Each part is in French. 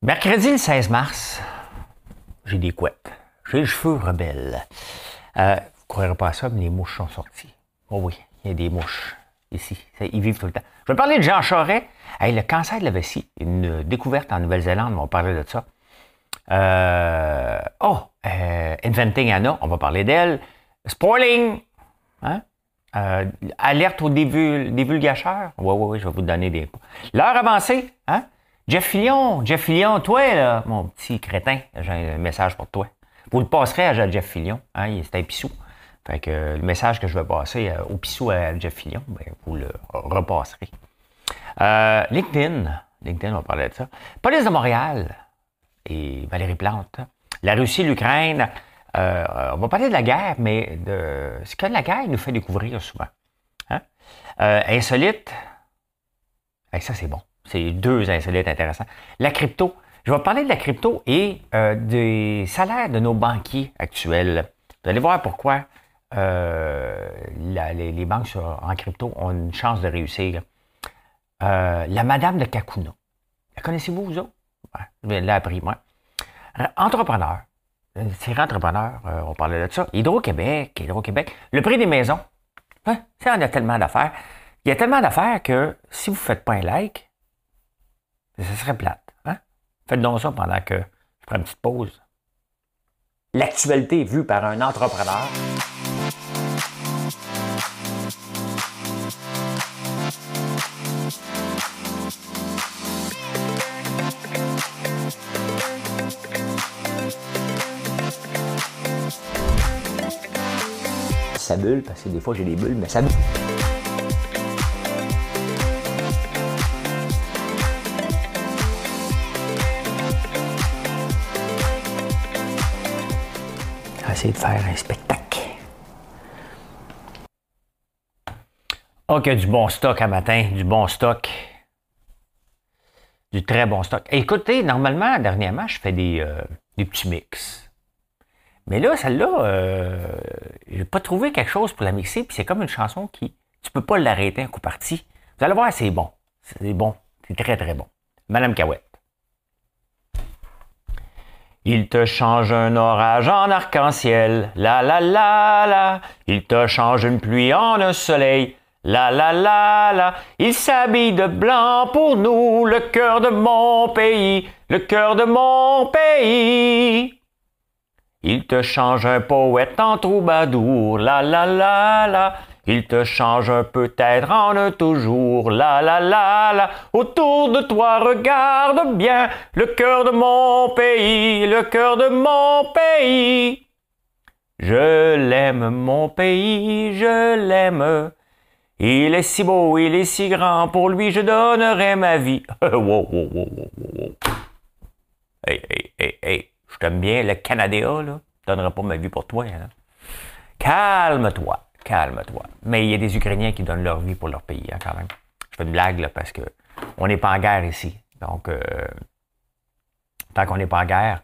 Mercredi le 16 mars, j'ai des couettes. J'ai les cheveux rebelles. Euh, vous ne croirez pas à ça, mais les mouches sont sorties. Oh oui, il y a des mouches ici. Ils vivent tout le temps. Je vais parler de Jean Charest. le cancer de la vessie, une découverte en Nouvelle-Zélande, on va parler de ça. Euh, oh, euh, Inventing Anna, on va parler d'elle. Spoiling, hein? alerte aux divulgateurs. Oui, oui, oui, je vais vous donner des. L'heure avancée, hein? Jeff Fillion, Jeff Fillion, toi, là, mon petit crétin, j'ai un message pour toi. Vous le passerez à Jeff Fillion, hein, c'est un pissou. Fait que le message que je vais passer euh, au pissou à Jeff Fillion, ben, vous le repasserez. Euh, LinkedIn, LinkedIn, on va parler de ça. Police de Montréal et Valérie Plante. La Russie, l'Ukraine, euh, on va parler de la guerre, mais de ce que la guerre nous fait découvrir souvent. Hein? insolite, et ça c'est bon. C'est deux insolites intéressants. La crypto. Je vais parler de la crypto et euh, des salaires de nos banquiers actuels. Vous allez voir pourquoi euh, les, banques en crypto ont une chance de réussir. Euh, la Madame de Kakuna. La connaissez-vous, vous autres? je l'ai appris, moi. entrepreneur. C'est entrepreneur, on parlait de ça. Hydro-Québec, Hydro-Québec. Le prix des maisons. Hein, on a tellement d'affaires. Il y a tellement d'affaires que si vous ne faites pas un like, ce serait plate. Hein? Faites donc ça pendant que je prends une petite pause. L'actualité vue par un entrepreneur. Ça bulle, parce que des fois j'ai des bulles, mais ça bulle. De faire un spectacle. OK, du bon stock à matin, du bon stock. Du très bon stock. Écoutez, normalement, dernièrement, je fais des, euh, petits mix. Mais là, celle-là, euh, j'ai pas trouvé quelque chose pour la mixer, puis c'est comme une chanson qui, tu peux pas l'arrêter un coup parti. Vous allez voir, c'est bon. C'est bon. C'est très, très bon. Madame Cahouette. Il te change un orage en arc-en-ciel, la la la la. Il te change une pluie en un soleil, la la la la. Il s'habille de blanc pour nous, le cœur de mon pays, le cœur de mon pays. Il te change un poète en troubadour, la la la la. Il te change un peut-être en un toujours, la la la la. Autour de toi, regarde bien le cœur de mon pays, le cœur de mon pays. Je l'aime, mon pays, je l'aime. Il est si beau, il est si grand, pour lui je donnerai ma vie. wow, wow, wow, wow, wow. Hey, hey, hey, hey, je t'aime bien, le Canada, là. Je donnerai pas ma vie pour toi, hein. Calme-toi calme-toi. Mais il y a des Ukrainiens qui donnent leur vie pour leur pays, hein, quand même. Je fais une blague, là, parce que on n'est pas en guerre ici. Donc, euh, tant qu'on n'est pas en guerre,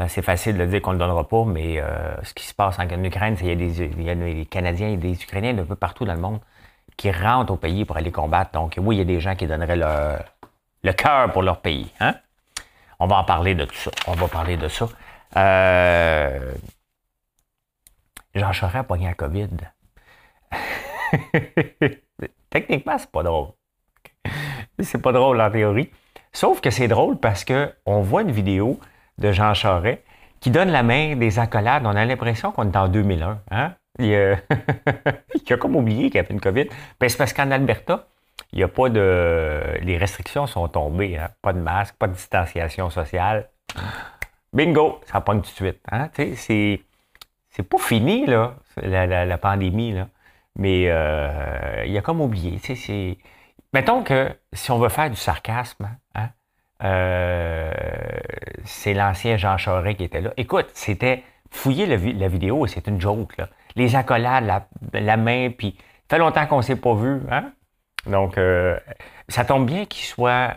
euh, c'est facile de dire qu'on ne le donnera pas, mais euh, ce qui se passe en Ukraine, c'est qu'il y, a des Canadiens et des Ukrainiens de peu partout dans le monde qui rentrent au pays pour aller combattre. Donc, oui, il y a des gens qui donneraient le cœur pour leur pays. Hein? On va en parler de tout ça. On va parler de ça. Jean Charest a pogné la COVID. Techniquement, c'est pas drôle. c'est pas drôle en théorie. Sauf que c'est drôle parce que on voit une vidéo de Jean Charest qui donne la main des accolades. On a l'impression qu'on est en 2001. Hein? Il, il a comme oublié qu'il y avait une COVID. Ben, c'est parce qu'en Alberta, il n'y a pas de. Les restrictions sont tombées. Hein? Pas de masque, pas de distanciation sociale. Bingo, ça pogne tout de suite. Hein? C'est... c'est pas fini, là, la, la pandémie. Là. Mais euh, il a comme oublié. Mettons que si on veut faire du sarcasme, hein, euh, c'est l'ancien Jean Charest qui était là. Écoute, c'était fouiller la, vidéo c'est une joke. Là. Les accolades, la, main, puis fait longtemps qu'on ne s'est pas vu. Hein? Donc, euh, ça tombe bien qu'il soit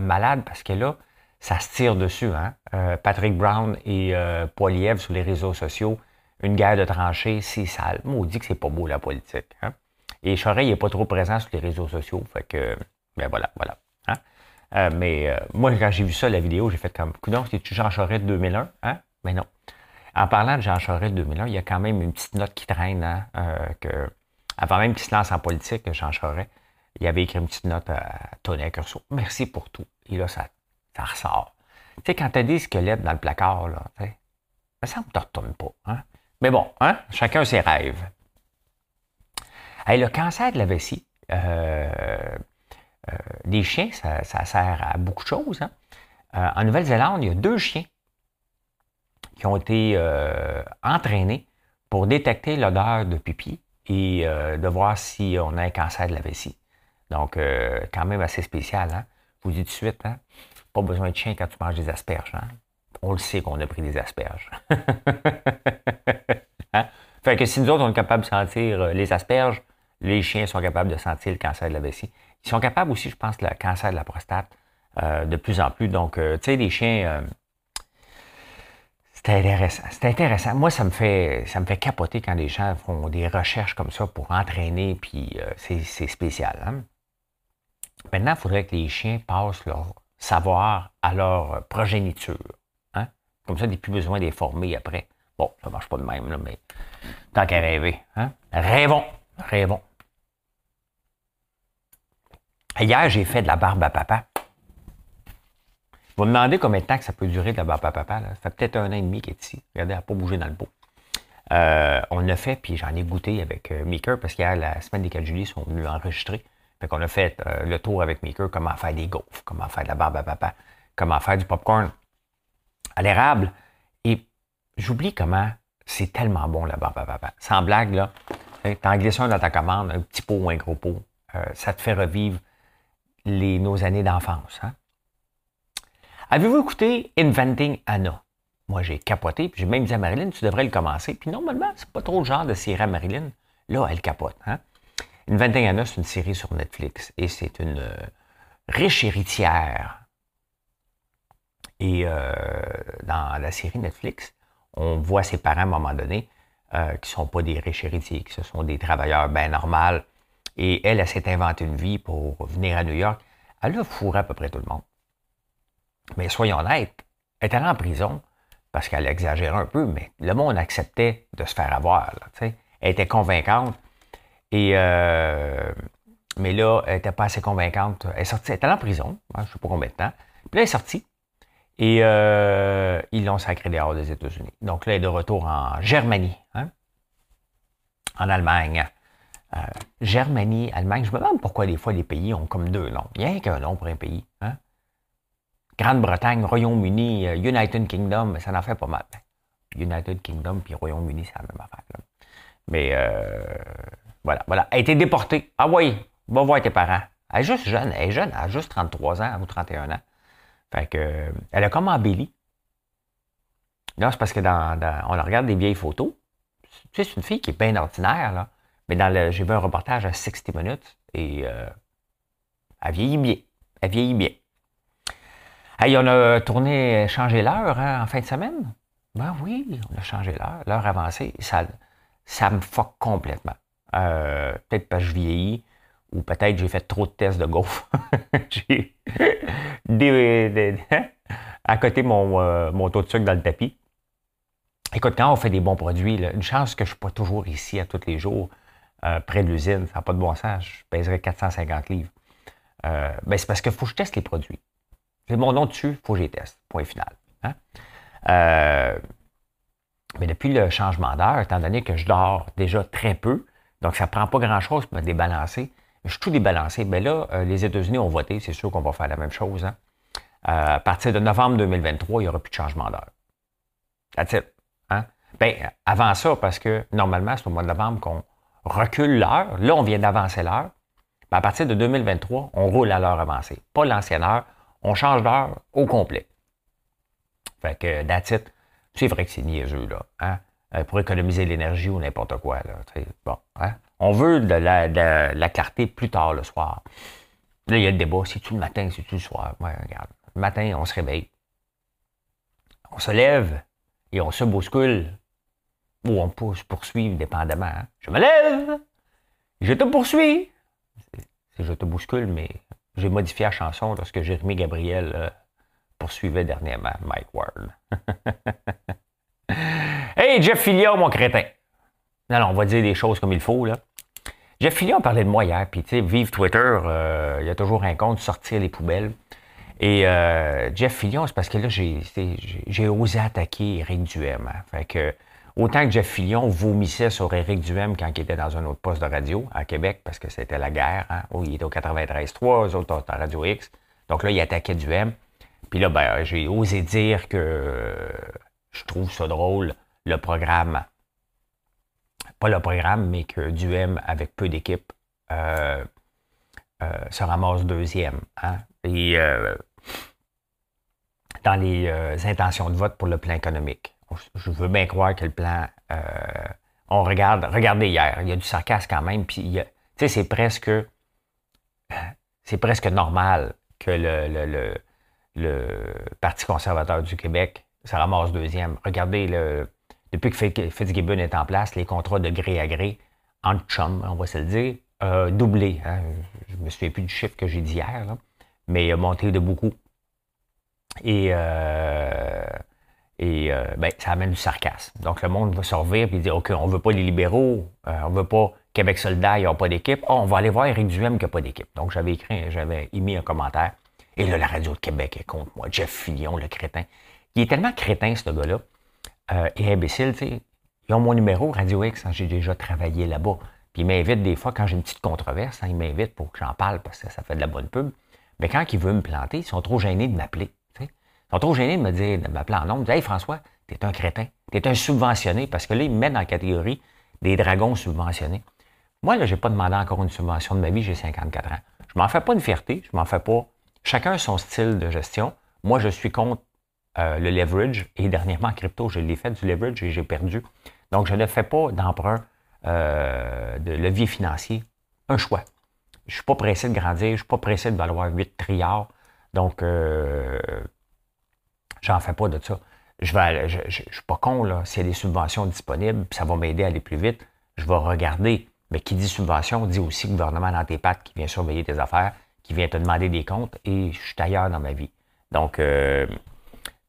malade parce que là, ça se tire dessus. Hein? Patrick Brown et Poiliev sur les réseaux sociaux une guerre de tranchées, c'est sale. dit que c'est pas beau la politique. Hein? Et Charest, il n'est pas trop présent sur les réseaux sociaux. Fait que, ben voilà, voilà. Hein? Euh, mais euh, moi, quand j'ai vu ça, la vidéo, j'ai fait comme, coudon, c'est-tu Jean Charest de 2001? Hein? Mais non. En parlant de Jean Charest de 2001, il y a quand même une petite note qui traîne, hein, que, avant même qu'il se lance en politique, Jean Charest, il avait écrit une petite note à Tony Curso. Merci pour tout. Et là, ça, ça ressort. Tu sais, quand tu as des squelettes dans le placard, là, ça me retourne pas. Hein? Mais bon, hein? chacun ses rêves. le cancer de la vessie, euh, euh, des chiens, ça, sert à beaucoup de choses. Hein. Euh, en Nouvelle-Zélande, il y a deux chiens qui ont été entraînés pour détecter l'odeur de pipi et de voir si on a un cancer de la vessie. Donc, quand même assez spécial. Hein? Je vous dis tout de suite, hein? pas besoin de chien quand tu manges des asperges. Hein? On le sait qu'on a pris des asperges. hein? Fait que si nous autres, on est capable de sentir les asperges, les chiens sont capables de sentir le cancer de la vessie. Ils sont capables aussi, je pense, le cancer de la prostate euh, de plus en plus. Donc, euh, tu sais, les chiens, euh, c'est intéressant. C'est intéressant. Moi, ça me fait ça me fait capoter quand les gens font des recherches comme ça pour entraîner, puis c'est spécial. Hein. Maintenant, il faudrait que les chiens passent leur savoir à leur progéniture. Comme ça, il n'y a plus besoin les former après. Bon, ça ne marche pas de même, là, mais tant qu'à rêver. Hein? Rêvons, rêvons. Hier, j'ai fait de la barbe à papa. Vous me demandez combien de temps que ça peut durer de la barbe à papa. Ça fait peut-être un an et demi qu'il est ici. Regardez, elle n'a pas bougé dans le pot. Euh, on l'a fait, puis j'en ai goûté avec euh, Maker, parce qu'hier, la semaine des 4 juillet, ils sont venus enregistrer. Fait qu'on a fait euh, le tour avec Maker, comment faire des gaufres, comment faire de la barbe à papa, comment faire du popcorn à l'érable. Et j'oublie comment c'est tellement bon papa. Sans blague, là, t'en glisses un dans ta commande, un petit pot ou un gros pot, ça te fait revivre nos années d'enfance. Hein? Avez-vous écouté Inventing Anna? Moi, j'ai capoté, puis j'ai même dit à Marilyn, tu devrais le commencer. Puis normalement, c'est pas trop le genre de série à Marilyn. Là, elle capote. Hein? Inventing Anna, c'est une série sur Netflix et c'est une euh, riche héritière. Et euh, dans la série Netflix, on voit ses parents à un moment donné euh, qui ne sont pas des riches héritiers, qui sont des travailleurs bien normaux, et elle, elle s'est inventée une vie pour venir à New York. Elle a fourré à peu près tout le monde. Mais soyons honnêtes, elle est allée en prison parce qu'elle exagérait un peu, mais le monde acceptait de se faire avoir. elle était convaincante. Et, euh, mais là, elle n'était pas assez convaincante. Elle est sortie, elle est allée en prison, hein, je ne sais pas combien de temps. Puis là, elle est sortie. Et euh, ils l'ont sacré dehors des États-Unis. Donc là, elle est de retour en Germanie, hein, en Allemagne. Euh, Germanie, Allemagne, je me demande pourquoi des fois les pays ont comme deux noms. Il n'y a qu'un nom pour un pays. Hein? Grande-Bretagne, Royaume-Uni, euh, United Kingdom, ça en fait pas mal. United Kingdom puis Royaume-Uni, c'est la même affaire. Mais euh, voilà, voilà. Elle a été déportée. Ah oui, va voir tes parents. Elle est juste jeune, elle est jeune, elle a juste 33 ans ou 31 ans. Fait que, elle a comme embelli. Là, c'est parce que dans, on regarde des vieilles photos. Tu sais, c'est une fille qui est bien ordinaire, là. Mais dans le, j'ai vu un reportage à 60 minutes et euh, elle vieillit bien. Elle vieillit bien. Hey, on a tourné, changé l'heure hein, en fin de semaine? Ben oui, on a changé l'heure, l'heure avancée. Ça, ça me fuck complètement. Euh, peut-être parce que je vieillis ou peut-être j'ai fait trop de tests de gaufre. j'ai hein, à côté mon, euh, mon taux de sucre dans le tapis. Écoute, quand on fait des bons produits, une chance que je ne suis pas toujours ici à tous les jours. Euh, près de l'usine, ça n'a pas de bon sens, je pèserais 450 livres. Euh, ben c'est parce qu'il faut que je teste les produits. C'est mon nom dessus, il faut que je les teste. Point final. Hein? Mais depuis le changement d'heure, étant donné que je dors déjà très peu, donc ça ne prend pas grand-chose pour me débalancer, je suis tout débalancé. Ben là, les États-Unis ont voté, c'est sûr qu'on va faire la même chose. Hein. à partir de novembre 2023, il n'y aura plus de changement d'heure. That's it. Hein? Ben, avant ça, parce que normalement, c'est au mois de novembre qu'on recule l'heure. Là, on vient d'avancer l'heure. à partir de 2023, on roule à l'heure avancée. Pas l'ancienne heure. On change d'heure au complet. Fait que, that's it. C'est vrai que c'est niaiseux, là. Hein? Euh, pour économiser l'énergie ou n'importe quoi. Là, bon, hein? On veut de la, clarté plus tard le soir. Là, il y a le débat. C'est-tu le matin, c'est-tu le soir? Le matin, on se réveille. On se lève et on se bouscule ou on peut se poursuivre dépendamment. Hein. Je me lève, je te poursuis. C'est je te bouscule, mais J'ai modifié la chanson lorsque Jérémy Gabriel euh, poursuivait dernièrement Mike Ward. hey, Jeff Fillion, mon crétin. Non, non, on va dire des choses comme il faut, là. Jeff Fillion parlait de moi hier, puis tu sais, vive Twitter, euh, il y a toujours un compte sortir les poubelles. Et euh, Jeff Fillion, c'est parce que là, j'ai osé attaquer Eric Duhem. Hein. Fait que, autant que Jeff Fillion vomissait sur Eric Duhem quand il était dans un autre poste de radio à Québec, parce que c'était la guerre. Hein. Oh, il était au 93.3, eux autres à Radio X. Donc là, il attaquait Duhem. Puis là, ben, j'ai osé dire que je trouve ça drôle, le programme. Pas le programme, mais que Duhem, avec peu d'équipes, euh, euh, se ramasse deuxième. Hein. Et euh, dans les intentions de vote pour le plan économique. Je veux bien croire que le plan. on regarde, regardez hier, il y a du sarcasme quand même, puis c'est presque. C'est presque normal que le le Parti conservateur du Québec, ça ramasse deuxième. Regardez, le, depuis que Fitzgibbon est en place, les contrats de gré à gré, en chum, on va se le dire, euh, doublé. Hein. Je me souviens plus du chiffre que j'ai dit hier, là, mais monté de beaucoup. Et, euh, euh, ben, ça amène du sarcasme. Donc le monde va se revirer et dire OK, on ne veut pas les libéraux, euh, on ne veut pas Québec soldat, ils n'ont pas d'équipe. Oh, on va aller voir Éric Duhem qui n'a pas d'équipe. Donc j'avais écrit, j'avais émis un commentaire. Et là, la radio de Québec est contre moi. Jeff Fillion, le crétin. Il est tellement crétin, ce gars-là, euh, et imbécile, tu sais. Ils ont mon numéro, Radio X, hein, j'ai déjà travaillé là-bas. Puis ils m'invitent des fois, quand j'ai une petite controverse, hein, ils m'invitent pour que j'en parle parce que ça fait de la bonne pub. Mais quand ils veulent me planter, ils sont trop gênés de m'appeler. Ils sont trop gênés de me dire, de m'appeler en nom. Hey François, t'es un crétin, t'es un subventionné, parce que là, ils me mettent dans la catégorie des dragons subventionnés. Moi, là, j'ai pas demandé encore une subvention de ma vie, j'ai 54 ans. Je m'en fais pas une fierté, je m'en fais pas Chacun son style de gestion. Moi, je suis contre euh, le leverage et dernièrement en crypto, je l'ai fait du leverage et j'ai perdu. Donc, je ne fais pas d'emprunt euh, de levier financier. Un choix. Je ne suis pas pressé de grandir, je ne suis pas pressé de valoir 8 trilliards. Donc, euh, j'en fais pas de ça. Je ne suis pas con, là. S'il y a des subventions disponibles, ça va m'aider à aller plus vite, je vais regarder. Mais qui dit subvention dit aussi gouvernement dans tes pattes qui vient surveiller tes affaires qui vient te demander des comptes et je suis ailleurs dans ma vie. Donc, euh,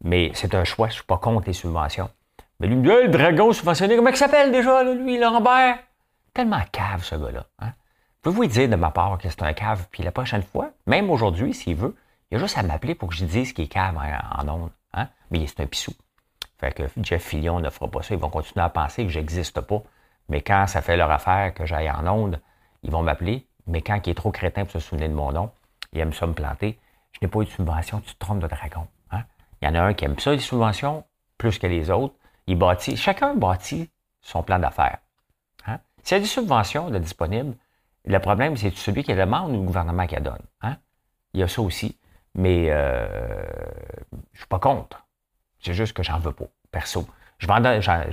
mais c'est un choix, je ne suis pas contre les subventions. Mais lui, le dragon subventionné, comment il s'appelle déjà, lui, Lambert? Tellement cave, ce gars-là. Hein? Pouvez-vous dire de ma part que c'est un cave, puis la prochaine fois, même aujourd'hui, s'il veut, il a juste à m'appeler pour que je dise qu'il est cave en, ondes. Hein? Mais c'est un pissou. Fait que Jeff Fillion ne fera pas ça. Ils vont continuer à penser que j'existe pas. Mais quand ça fait leur affaire que j'aille en ondes, ils vont m'appeler mais quand il est trop crétin pour se souvenir de mon nom, il aime ça me planter. Je n'ai pas eu de subvention, tu te trompes de dragon. Il y en a un qui aime ça, les subventions, plus que les autres. Il bâtit, chacun bâtit son plan d'affaires. Hein? S'il y a des subventions de disponibles, le problème, c'est celui qui demande ou le gouvernement qui la donne. Hein? Il y a ça aussi. Mais euh, je suis pas contre. C'est juste que j'en veux pas, perso. Je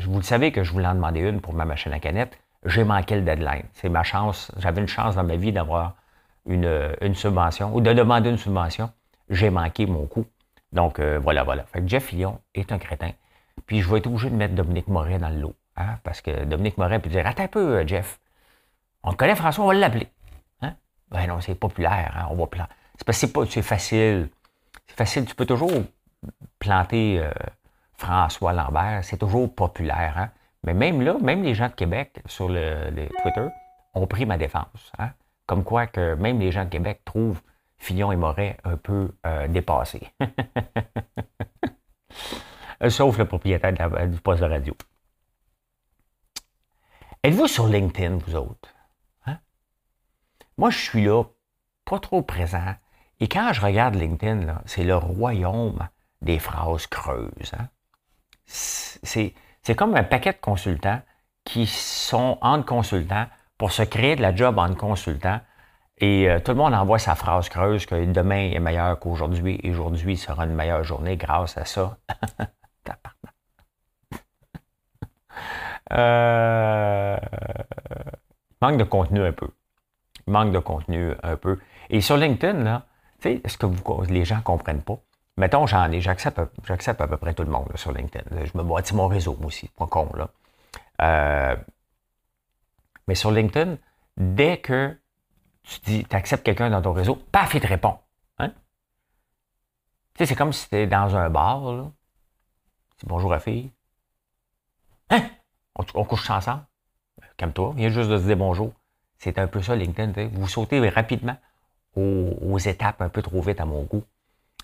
vous le savez que je voulais en demander une pour ma machine à canette j'ai manqué le deadline. C'est ma chance. J'avais une chance dans ma vie d'avoir une, une, subvention ou de demander une subvention. J'ai manqué mon coup. Donc, euh, voilà, voilà. Fait que Jeff Lyon est un crétin. Puis, je vais être obligé de mettre Dominique Moret dans le lot. Hein, parce que Dominique Moret peut dire Attends un peu, euh, Jeff. On connaît François, on va l'appeler. Hein? Ben non, c'est populaire. Hein, on va planter. C'est parce que c'est facile. C'est facile. Tu peux toujours planter euh, François Lambert. C'est toujours populaire. Hein? Mais même là, même les gens de Québec sur le, Twitter ont pris ma défense. Hein. Comme quoi que même les gens de Québec trouvent Fillon et Moret un peu euh, dépassés. Sauf le propriétaire du poste de radio. Êtes-vous sur LinkedIn, vous autres? Hein? Moi, je suis là, pas trop présent. Et quand je regarde LinkedIn, c'est le royaume des phrases creuses. Hein. C'est c'est comme un paquet de consultants qui sont entre consultants pour se créer de la job entre consultants. Et euh, tout le monde envoie sa phrase creuse que demain est meilleur qu'aujourd'hui et aujourd'hui sera une meilleure journée grâce à ça. euh, manque de contenu un peu. Manque de contenu un peu. Et sur LinkedIn, là, tu sais, ce que vous, les gens ne comprennent pas, Mettons, j'en ai, j'accepte, j'accepte à peu près tout le monde sur LinkedIn. Je me bâtis mon réseau aussi, pas con, là. Euh, mais sur LinkedIn, dès que tu dis, tu acceptes quelqu'un dans ton réseau, paf, il te répond. Hein? Tu sais, c'est comme si tu étais dans un bar, là. Tu dis bonjour à fille. Hein? On, couche ensemble? Comme toi, viens juste de se dire bonjour. C'est un peu ça, LinkedIn. Vous sautez rapidement aux, étapes un peu trop vite à mon goût.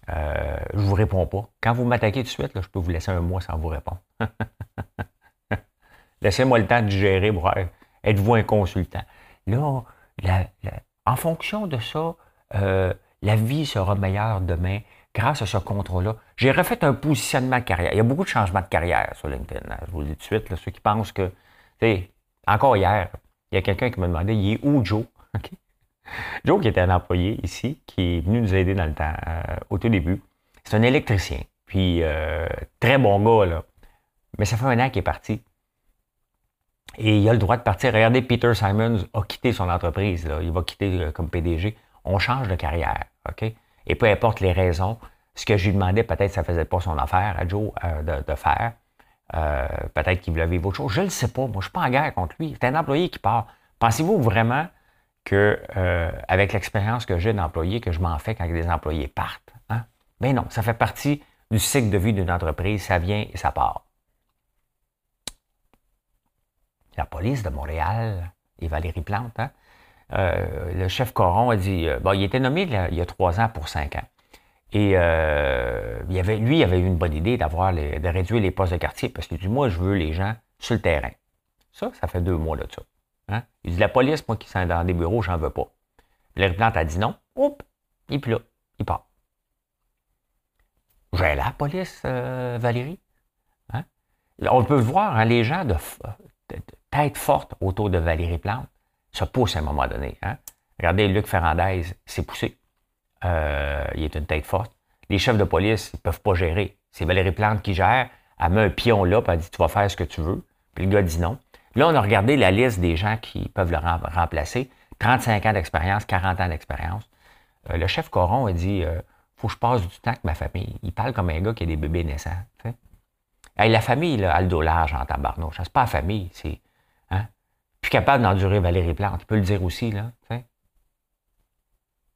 Euh, je ne vous réponds pas. Quand vous m'attaquez tout de suite, là, je peux vous laisser un mois sans vous répondre. Laissez-moi le temps de gérer. Êtes-vous un consultant? Là, en fonction de ça, euh, la vie sera meilleure demain grâce à ce contrôle-là. J'ai refait un positionnement de carrière. Il y a beaucoup de changements de carrière sur LinkedIn. Hein. Je vous le dis tout de suite, ceux qui pensent que, encore hier, il y a quelqu'un qui me demandait, il est où Joe? Joe, qui était un employé ici, qui est venu nous aider dans le temps, euh, au tout début, c'est un électricien. Puis, euh, très bon gars, là. Mais ça fait un an qu'il est parti. Et il a le droit de partir. Regardez, Peter Simons a quitté son entreprise. Il va quitter euh, comme PDG. On change de carrière. OK? Et peu importe les raisons, ce que je lui demandais, peut-être ça ne faisait pas son affaire à Joe de, faire. peut-être qu'il voulait vivre autre chose. Je ne le sais pas. Moi, je ne suis pas en guerre contre lui. C'est un employé qui part. Pensez-vous vraiment que euh, avec l'expérience que j'ai d'employé, que je m'en fais quand des employés partent. Hein? Ben non, ça fait partie du cycle de vie d'une entreprise, ça vient et ça part. La police de Montréal et Valérie Plante, hein? euh, le chef Coron a dit, euh, bon, il était nommé il y a trois ans pour cinq ans. Et avait, lui, il avait eu une bonne idée d'avoir de réduire les postes de quartier parce que du moi, je veux les gens sur le terrain. Ça, ça fait deux mois de ça. Hein? Il dit La police, moi qui suis dans des bureaux, j'en veux pas. Le Plante a dit non. Oups, il est plus là. Il part. J'ai la police, euh, Valérie. Hein? On peut voir, les gens de, tête forte autour de Valérie Plante se poussent à un moment donné. Hein? Regardez, Luc Ferrandez s'est poussé. Euh, il est une tête forte. Les chefs de police, ils ne peuvent pas gérer. C'est Valérie Plante qui gère. Elle met un pion là, puis elle dit Tu vas faire ce que tu veux. Puis le gars dit non. Là, on a regardé la liste des gens qui peuvent le remplacer. 35 ans d'expérience, 40 ans d'expérience. Euh, le chef Coron a dit euh, faut que je passe du temps avec ma famille. Il parle comme un gars qui a des bébés naissants. la famille, là, a le dos large en tabarnouche. C'est pas la famille, c'est. Plus capable d'endurer Valérie Plante. Il peut le dire aussi, là.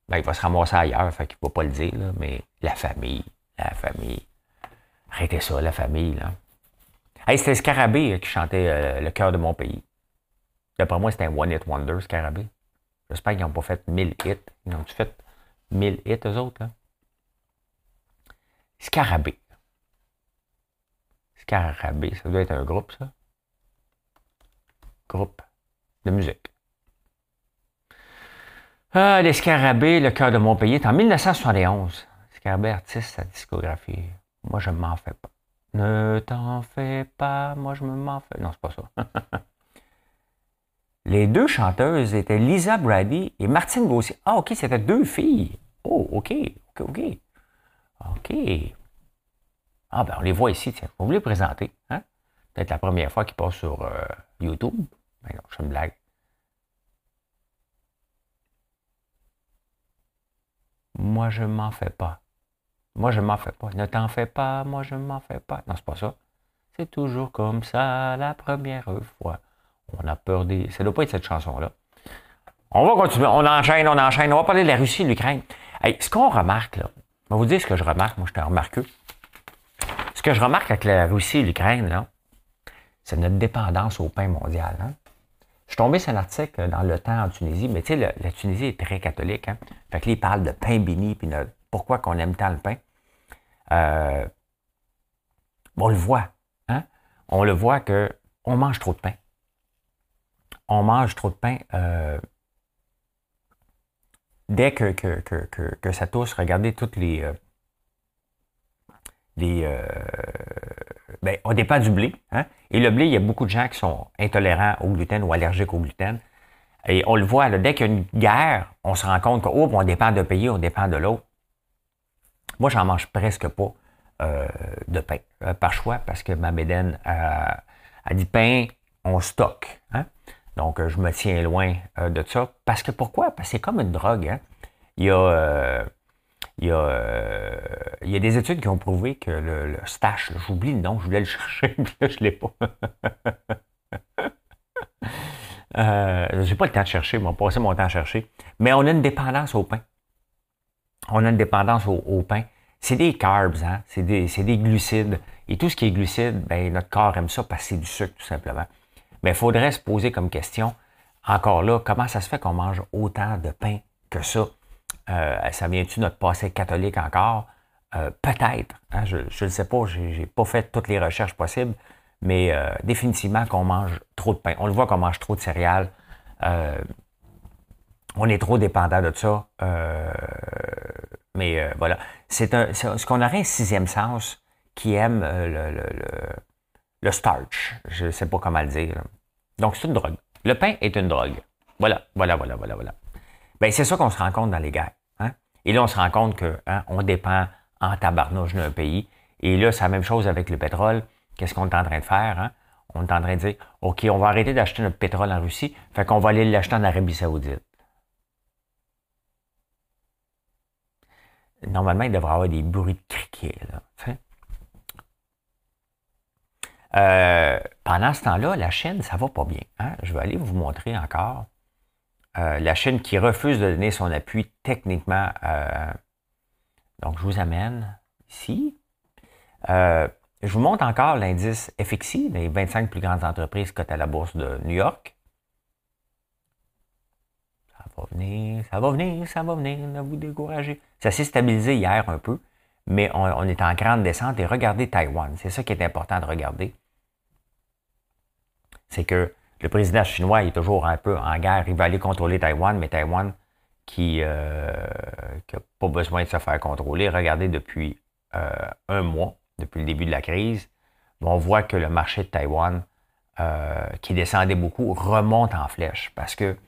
Ben, il va se ramasser ailleurs, fait qu'il ne va pas le dire, là, mais la famille, la famille. Arrêtez ça, la famille, là. Hey, c'était Scarabée euh, qui chantait euh, Le cœur de mon pays. D'après moi, c'était un One Hit Wonder, Scarabée. J'espère qu'ils n'ont pas fait 1000 hits. Ils ont-tu fait 1000 hits, eux autres, là? Scarabée. Scarabée, ça doit être un groupe, ça. Groupe musique. Ah, les Scarabées, le cœur de mon pays, en 1971. Scarabée, artiste, sa discographie. Moi, je m'en fais pas. Ne t'en fais pas, moi je me m'en fais. Non, c'est pas ça. Les deux chanteuses étaient Lisa Brady et Martine Gauthier. Ah, OK, c'était deux filles. Oh, OK, OK, OK. OK. Ah, ben, on les voit ici, tiens. Vous voulez les présenter, hein? Peut-être la première fois qu'ils passent sur euh, YouTube. Ben non, je une blague. Moi, je m'en fais pas. Moi, je m'en fais pas. Ne t'en fais pas, moi, je m'en fais pas. Non, c'est pas ça. C'est toujours comme ça la première fois. On a peur des. Ça doit pas être cette chanson-là. On va continuer. On enchaîne, on enchaîne. On va parler de la Russie et de l'Ukraine. ce qu'on remarque, là, je vais vous dire ce que je remarque. Moi, je un remarqueux. Ce que je remarque avec la Russie et l'Ukraine, là, c'est notre dépendance au pain mondial. Hein. Je suis tombé sur un article dans le temps en Tunisie, mais tu sais, la Tunisie est très catholique. Hein? Fait que là, parlent de pain béni, puis pourquoi qu'on aime tant le pain. Euh, on le voit. Hein? On le voit qu'on mange trop de pain. On mange trop de pain. Euh, dès que, que, ça touche, regardez toutes les. Euh, les ben, on dépend du blé. Hein? Et le blé, il y a beaucoup de gens qui sont intolérants au gluten ou allergiques au gluten. Et on le voit, dès qu'il y a une guerre, on se rend compte qu'on oh, on dépend d'un pays, on dépend de l'autre. Moi, j'en mange presque pas euh, de pain, euh, par choix, parce que ma bédaine a, dit pain, on stocke. Hein. Donc, euh, je me tiens loin de ça. Parce que pourquoi? Parce que c'est comme une drogue. Hein. Il, y a, il, y a, il y a des études qui ont prouvé que le, stash, j'oublie le nom, je voulais le chercher, mais là, je ne l'ai pas. Euh, j'ai pas le temps de chercher, je passé mon temps à chercher. Mais on a une dépendance au pain. On a une dépendance au, pain. C'est des carbs, hein? c'est des, des, glucides. Et tout ce qui est glucides, ben, notre corps aime ça parce que c'est du sucre, tout simplement. Mais il faudrait se poser comme question, encore là, comment ça se fait qu'on mange autant de pain que ça? Euh, ça vient-tu de notre passé catholique encore? Euh, peut-être. Hein, je ne sais pas, je n'ai pas fait toutes les recherches possibles, mais euh, définitivement qu'on mange trop de pain. On le voit qu'on mange trop de céréales. on est trop dépendant de ça. mais voilà. C'est ce qu'on aurait un sixième sens qui aime le, le, starch. Je ne sais pas comment le dire. Donc, c'est une drogue. Le pain est une drogue. Voilà, voilà, voilà, voilà, voilà. Ben, c'est ça qu'on se rend compte dans les guerres. Hein? Et là, on se rend compte qu'on hein, dépend en tabarnouche d'un pays. Et là, c'est la même chose avec le pétrole. Qu'est-ce qu'on est en train de faire? Hein? On est en train de dire, OK, on va arrêter d'acheter notre pétrole en Russie, fait qu'on va aller l'acheter en Arabie Saoudite. Normalement, il devrait y avoir des bruits de criquets. Euh, pendant ce temps-là, la Chine, ça va pas bien. Je vais aller vous montrer encore. Euh, la Chine qui refuse de donner son appui techniquement. Euh, donc, je vous amène ici. je vous montre encore l'indice FXI, les 25 plus grandes entreprises cotées à la bourse de New York. Ça va venir, ça va venir, ça va venir, ne vous découragez. Ça s'est stabilisé hier un peu, mais on, on, est en grande descente. Et regardez Taïwan, c'est ça qui est important de regarder c'est que le président chinois est toujours un peu en guerre. Il va aller contrôler Taïwan, mais Taïwan qui n'a euh, pas besoin de se faire contrôler. Regardez depuis euh, un mois, depuis le début de la crise, on voit que le marché de Taïwan, euh, qui descendait beaucoup, remonte en flèche parce que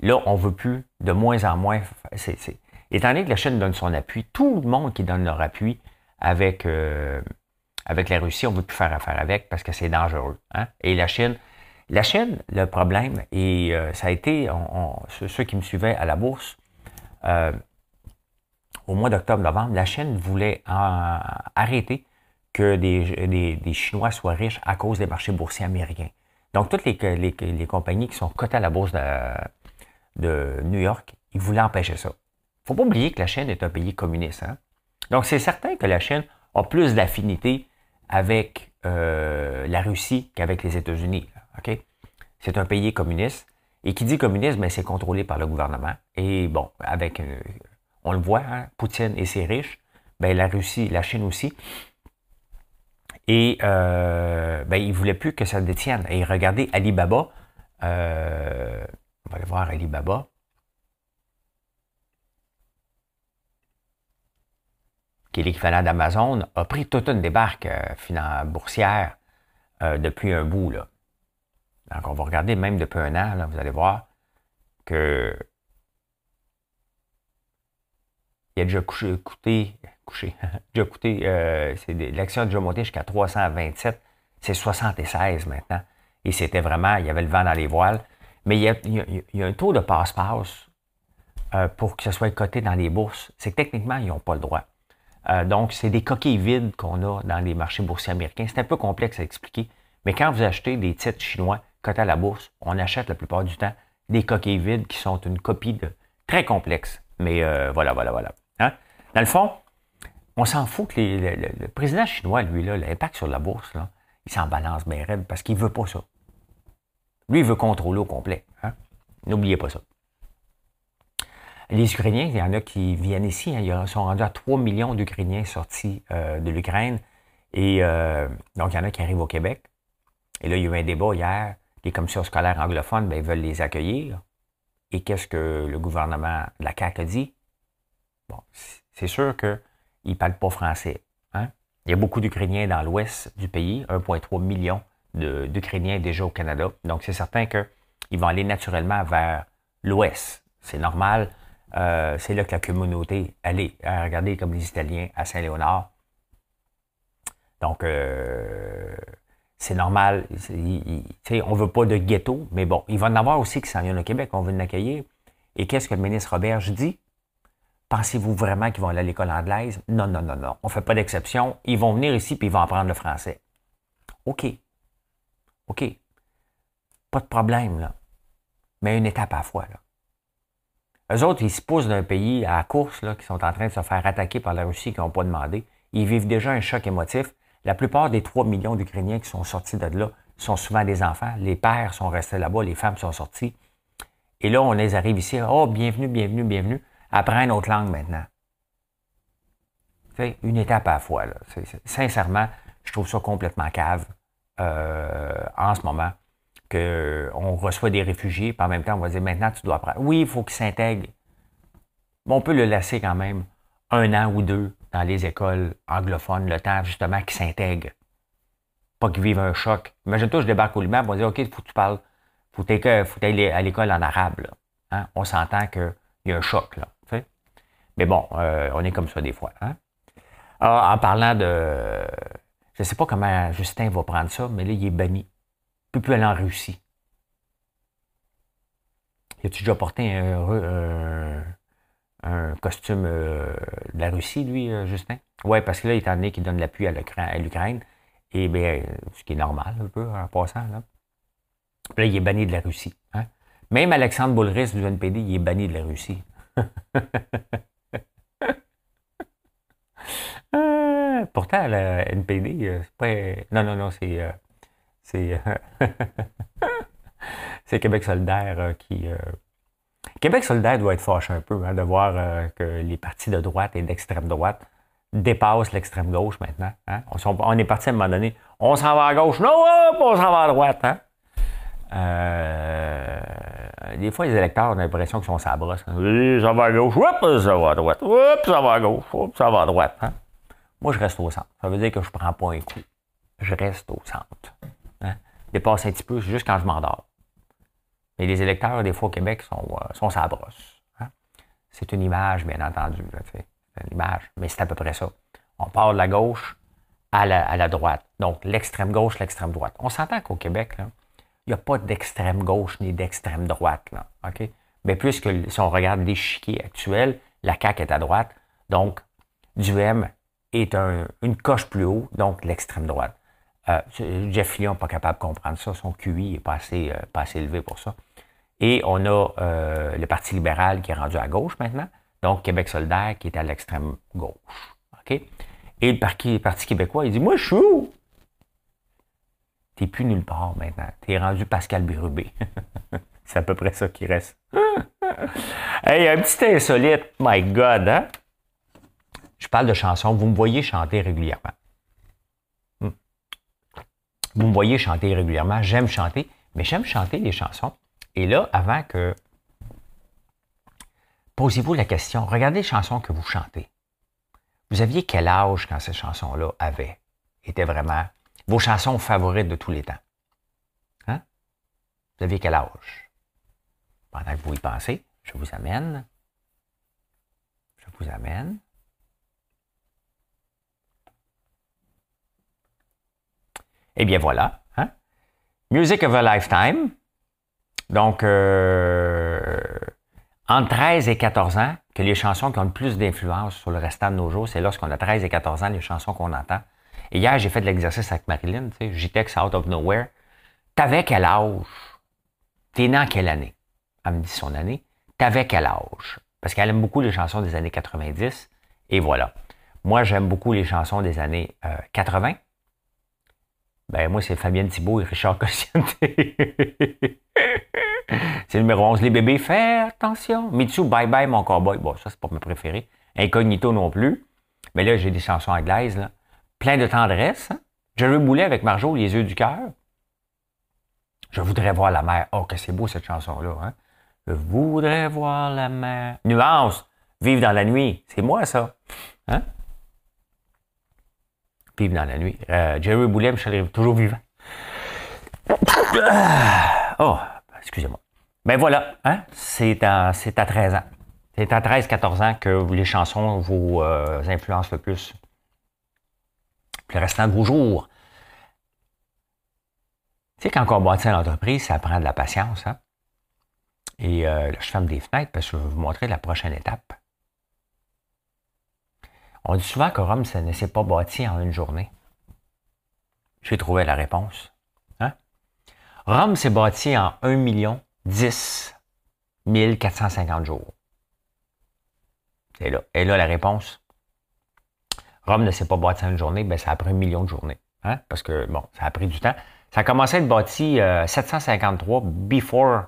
là, on ne veut plus de moins en moins. étant donné que la Chine donne son appui, tout le monde qui donne leur appui avec avec la Russie, on ne veut plus faire affaire avec parce que c'est dangereux. Hein. Et la Chine, la Chine, le problème, et euh, ça a été, ceux qui me suivaient à la bourse, euh, au mois d'octobre-novembre, la Chine voulait arrêter que des, Chinois soient riches à cause des marchés boursiers américains. Donc, toutes les, les, compagnies qui sont cotées à la bourse de, New York, ils voulaient empêcher ça. Il ne faut pas oublier que la Chine est un pays communiste. Hein. Donc, c'est certain que la Chine a plus d'affinité avec euh, la Russie qu'avec les États-Unis. OK? C'est un pays communiste. Et qui dit communisme, ben, c'est contrôlé par le gouvernement. Et bon, avec, euh, on le voit, hein, Poutine et ses riches, ben, la Russie, la Chine aussi. Et euh, ben, ils ne voulaient plus que ça détienne. Et regardez Alibaba. Euh, on va aller voir Alibaba. qui est l'équivalent d'Amazon, a pris toute une débarque boursière depuis un bout. Là. Donc, on va regarder même depuis un an, vous allez voir que il a déjà couché, coûté, couché, déjà coûté, euh, l'action a déjà monté jusqu'à 327, c'est 76 maintenant. Et c'était vraiment, il y avait le vent dans les voiles. Mais il y a, il y a, un taux de passe-passe euh, pour que ce soit coté dans les bourses. C'est que techniquement, ils n'ont pas le droit. Euh, donc, c'est des coquilles vides qu'on a dans les marchés boursiers américains. C'est un peu complexe à expliquer, mais quand vous achetez des titres chinois cotés à la bourse, on achète la plupart du temps des coquilles vides qui sont une copie de très complexe. Mais euh, voilà, voilà, voilà. Hein? Dans le fond, on s'en fout que le, président chinois, lui, l'impact sur la bourse, il s'en balance bien raide parce qu'il ne veut pas ça. Lui, il veut contrôler au complet. Hein? N'oubliez pas ça. Les Ukrainiens, il y en a qui viennent ici. Hein, ils sont rendus à 3 millions d'Ukrainiens sortis euh, de l'Ukraine. Et euh, donc, il y en a qui arrivent au Québec. Et là, il y a eu un débat hier. Les commissions scolaires anglophones ben, veulent les accueillir. Et qu'est-ce que le gouvernement de la CAQ a dit? Bon, c'est sûr qu'ils ne parlent pas français. Hein? Il y a beaucoup d'Ukrainiens dans l'ouest du pays, 1,3 million d'Ukrainiens déjà au Canada. Donc, c'est certain qu'ils vont aller naturellement vers l'ouest. C'est normal. Euh, c'est là que la communauté, allez, regardez comme les Italiens à Saint-Léonard. Donc, euh, c'est normal. on ne veut pas de ghetto, mais bon, il va en avoir aussi qui s'en viennent au Québec, on veut l'accueillir. Et qu'est-ce que le ministre Roberge dit? Pensez-vous vraiment qu'ils vont aller à l'école anglaise? Non, non, non, non. On ne fait pas d'exception. Ils vont venir ici puis ils vont apprendre le français. OK. OK. Pas de problème, là. Mais une étape à la fois, là. Eux autres, ils se poussent d'un pays à la course, là, qui sont en train de se faire attaquer par la Russie, qui n'ont pas demandé. Ils vivent déjà un choc émotif. La plupart des 3 millions d'Ukrainiens qui sont sortis de là sont souvent des enfants. Les pères sont restés là-bas, les femmes sont sorties. Et là, on les arrive ici. Oh, bienvenue, bienvenue, bienvenue. Apprends une autre langue maintenant. sais, une étape à la fois. Sincèrement, je trouve ça complètement cave euh, en ce moment qu'on reçoit des réfugiés, puis en même temps, on va dire maintenant, tu dois apprendre. Oui, il faut qu'ils s'intègrent. Mais on peut le laisser quand même un an ou deux dans les écoles anglophones, le temps justement qu'ils s'intègrent. Pas qu'ils vivent un choc. Imagine-toi, je débarque au Liban, on va dire OK, il faut que tu parles, faut que faut aller à l'école en arabe. Hein? On s'entend qu'il y a un choc. Là, Mais bon, euh, on est comme ça des fois. Hein? en parlant de. Je ne sais pas comment Justin va prendre ça, mais là, il est banni peut plus aller en Russie. As-tu déjà porté un, un, costume euh, de la Russie, lui, euh, Justin? Oui, parce que là, étant donné qu'il donne l'appui à l'Ukraine, et bien, ce qui est normal un peu en passant, là. Là, il est banni de la Russie. Hein? Même Alexandre Boulris du NPD, il est banni de la Russie. Euh, pourtant, le NPD, c'est pas. Non, non, non, c'est. C'est, c'est Québec solidaire euh, qui. Euh, Québec solidaire doit être fâché un peu hein, de voir euh, que les partis de droite et d'extrême droite dépassent l'extrême gauche maintenant. Hein. On, est parti à un moment donné. On s'en va à gauche. Non, on s'en va à droite. Hein. des fois, les électeurs ont l'impression qu'ils sont sa brosse. Ça va à gauche, hop, ça va à droite, hop, ça va à gauche, hop, ça va à droite. Moi, je reste au centre. Ça veut dire que je ne prends pas un coup. Je reste au centre dépasse un petit peu, juste quand je m'endors. Mais les électeurs, des fois, au Québec, sont, euh, brosse. Hein. C'est une image, bien entendu. C'est une image, mais c'est à peu près ça. On part de la gauche à la, droite. Donc, l'extrême gauche, l'extrême droite. On s'entend qu'au Québec, il n'y a pas d'extrême gauche ni d'extrême droite. Là, OK? Mais puisque, si on regarde l'échiquier actuel, la CAQ est à droite. Donc, Duhem est une coche plus haut, donc l'extrême droite. Euh, Jeff Lyon n'est pas capable de comprendre ça. Son QI n'est pas assez, euh, élevé pour ça. Et on a euh, le Parti libéral qui est rendu à gauche maintenant. Donc, Québec solidaire qui est à l'extrême gauche. OK? Et le Parti, québécois, il dit Moi, je suis où? T'es plus nulle part maintenant. T'es rendu Pascal Bérubé. C'est à peu près ça qui reste. hey, un petit insolite, my God, hein? Je parle de chansons. Vous me voyez chanter régulièrement. Vous me voyez chanter régulièrement, j'aime chanter, mais j'aime chanter des chansons. Et là, avant que... Posez-vous la question, regardez les chansons que vous chantez. Vous aviez quel âge quand ces chansons-là avaient, étaient vraiment vos chansons favorites de tous les temps? Hein? Vous aviez quel âge? Pendant que vous y pensez, je vous amène. Je vous amène. Eh bien voilà. Hein? Music of a Lifetime. Donc, euh, entre 13 et 14 ans, que les chansons qui ont le plus d'influence sur le restant de nos jours, c'est lorsqu'on a 13 et 14 ans, les chansons qu'on entend. Et hier, j'ai fait de l'exercice avec Marilyn, tu sais, JTEX Out of Nowhere. T'avais quel âge? T'es né en quelle année? Elle me dit son année. T'avais quel âge? Parce qu'elle aime beaucoup les chansons des années 90. Et voilà. Moi, j'aime beaucoup les chansons des années 80. Ben, moi, c'est Fabienne Thibault et Richard Cossiente. c'est numéro 11. Les bébés, fais attention. Mitsu, bye bye, mon cowboy. Bon, ça, c'est pas mes préférés. Incognito non plus. Mais là, j'ai des chansons anglaises, là. Plein de tendresse. Hein? Jerry Boulet avec Marjo, Les yeux du cœur. Je voudrais voir la mer. Oh, que c'est beau cette chanson-là. Hein? Je voudrais voir la mer. Nuance. Vivre dans la nuit. C'est moi, ça. Hein? Dans la nuit. Euh, Jerry Boulet, Michel toujours vivant. Oh, excusez-moi. Ben voilà, hein? c'est à, à 13 ans. C'est à 13-14 ans que les chansons vous euh, influencent le plus. le restant de vos jours. Tu sais, quand on bâtit une ça prend de la patience. Hein? Et euh, là, je ferme des fenêtres parce que je vais vous montrer la prochaine étape. On dit souvent que Rome, ça ne s'est pas bâti en une journée. J'ai trouvé la réponse. Hein? Rome s'est bâti en 1 million 10 450 jours. C'est là. Et là, la réponse. Rome ne s'est pas bâti en une journée, ben, ça a pris un million de journées. Hein? Parce que, bon, ça a pris du temps. Ça a commencé à être bâti 753 before.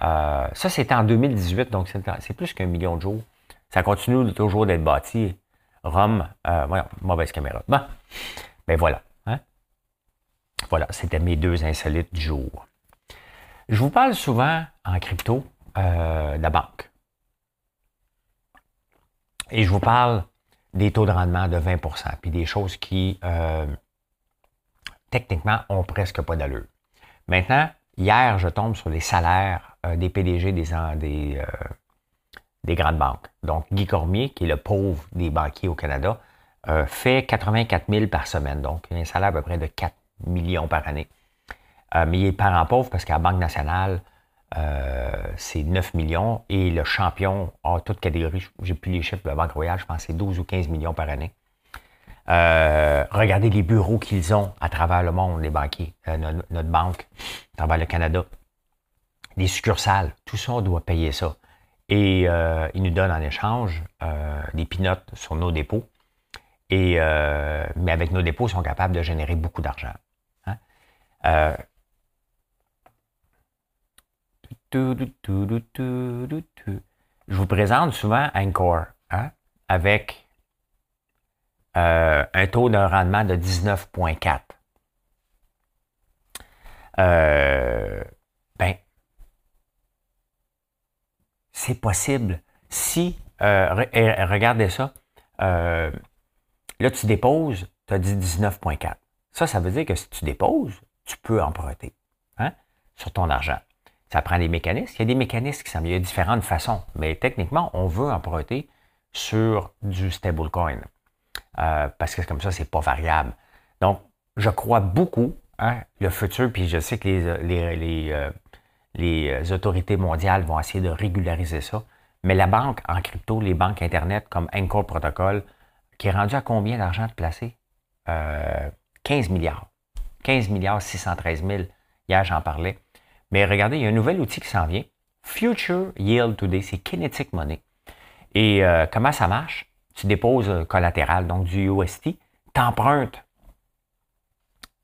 ça, c'était en 2018, donc c'est plus qu'un million de jours. Ça continue toujours d'être bâti. Rome, voilà, mauvaise caméra. Bon, ben voilà. Hein? Voilà, c'était mes deux insolites du jour. Je vous parle souvent en crypto euh, de la banque. Et je vous parle des taux de rendement de 20% puis des choses qui, euh, techniquement, ont presque pas d'allure. Maintenant, hier, je tombe sur les salaires euh, des PDG des, des, des, grandes banques. Donc, Guy Cormier, qui est le pauvre des banquiers au Canada, fait 84 000 par semaine. Donc, un salaire à peu près de 4 millions par année. mais il est parent pauvre parce qu'à la Banque nationale, euh, c'est 9 millions et le champion, en toute catégorie, j'ai plus les chiffres de la Banque Royale, je pense que c'est 12 ou 15 millions par année. Euh, regardez les bureaux qu'ils ont à travers le monde, les banquiers, euh, notre, banque, à travers le Canada. Les succursales, tout ça, on doit payer ça. Et ils nous donnent en échange des pinottes sur nos dépôts. Et, mais avec nos dépôts, ils sont capables de générer beaucoup d'argent. Hein. Je vous présente souvent Encore hein, avec euh, un taux de rendement de 19,4. Euh, ben, c'est possible. Si, euh, regardez ça, là tu déposes, tu as dit 19,4. Ça, ça veut dire que si tu déposes, tu peux emprunter hein, sur ton argent. Ça prend des mécanismes. Il y a des mécanismes qui sont, il y a différentes façons, mais techniquement, on veut emprunter sur du stablecoin. Euh, parce que comme ça, c'est pas variable. Donc, je crois beaucoup hein, le futur, puis je sais que les, euh, euh, autorités mondiales vont essayer de régulariser ça. Mais la banque en crypto, les banques Internet comme Encore Protocol, qui est rendu à combien d'argent de placer? 15 milliards. 15 milliards 613 000. Hier, j'en parlais. Mais regardez, il y a un nouvel outil qui s'en vient. Future Yield Today, c'est Kinetic Money. Et euh, comment ça marche? Tu déposes collatéral, donc du UST, tu empruntes.